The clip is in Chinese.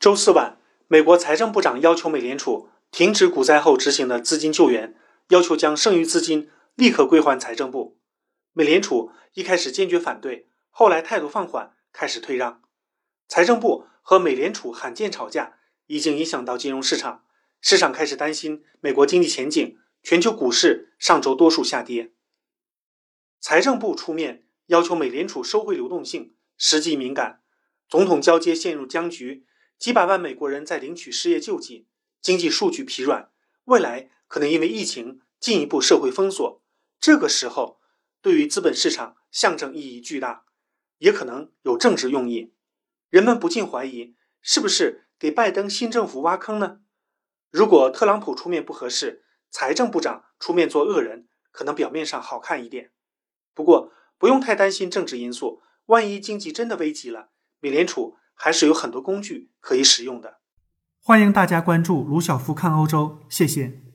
周四晚，美国财政部长要求美联储停止股灾后执行的资金救援，要求将剩余资金立刻归还财政部。美联储一开始坚决反对，后来态度放缓，开始退让。财政部和美联储罕见吵架，已经影响到金融市场，市场开始担心美国经济前景。全球股市上周多数下跌。财政部出面要求美联储收回流动性，时机敏感，总统交接陷入僵局。几百万美国人在领取失业救济，经济数据疲软，未来可能因为疫情进一步社会封锁。这个时候，对于资本市场象征意义巨大，也可能有政治用意。人们不禁怀疑，是不是给拜登新政府挖坑呢？如果特朗普出面不合适，财政部长出面做恶人，可能表面上好看一点。不过，不用太担心政治因素，万一经济真的危急了，美联储。还是有很多工具可以使用的。欢迎大家关注卢晓夫看欧洲，谢谢。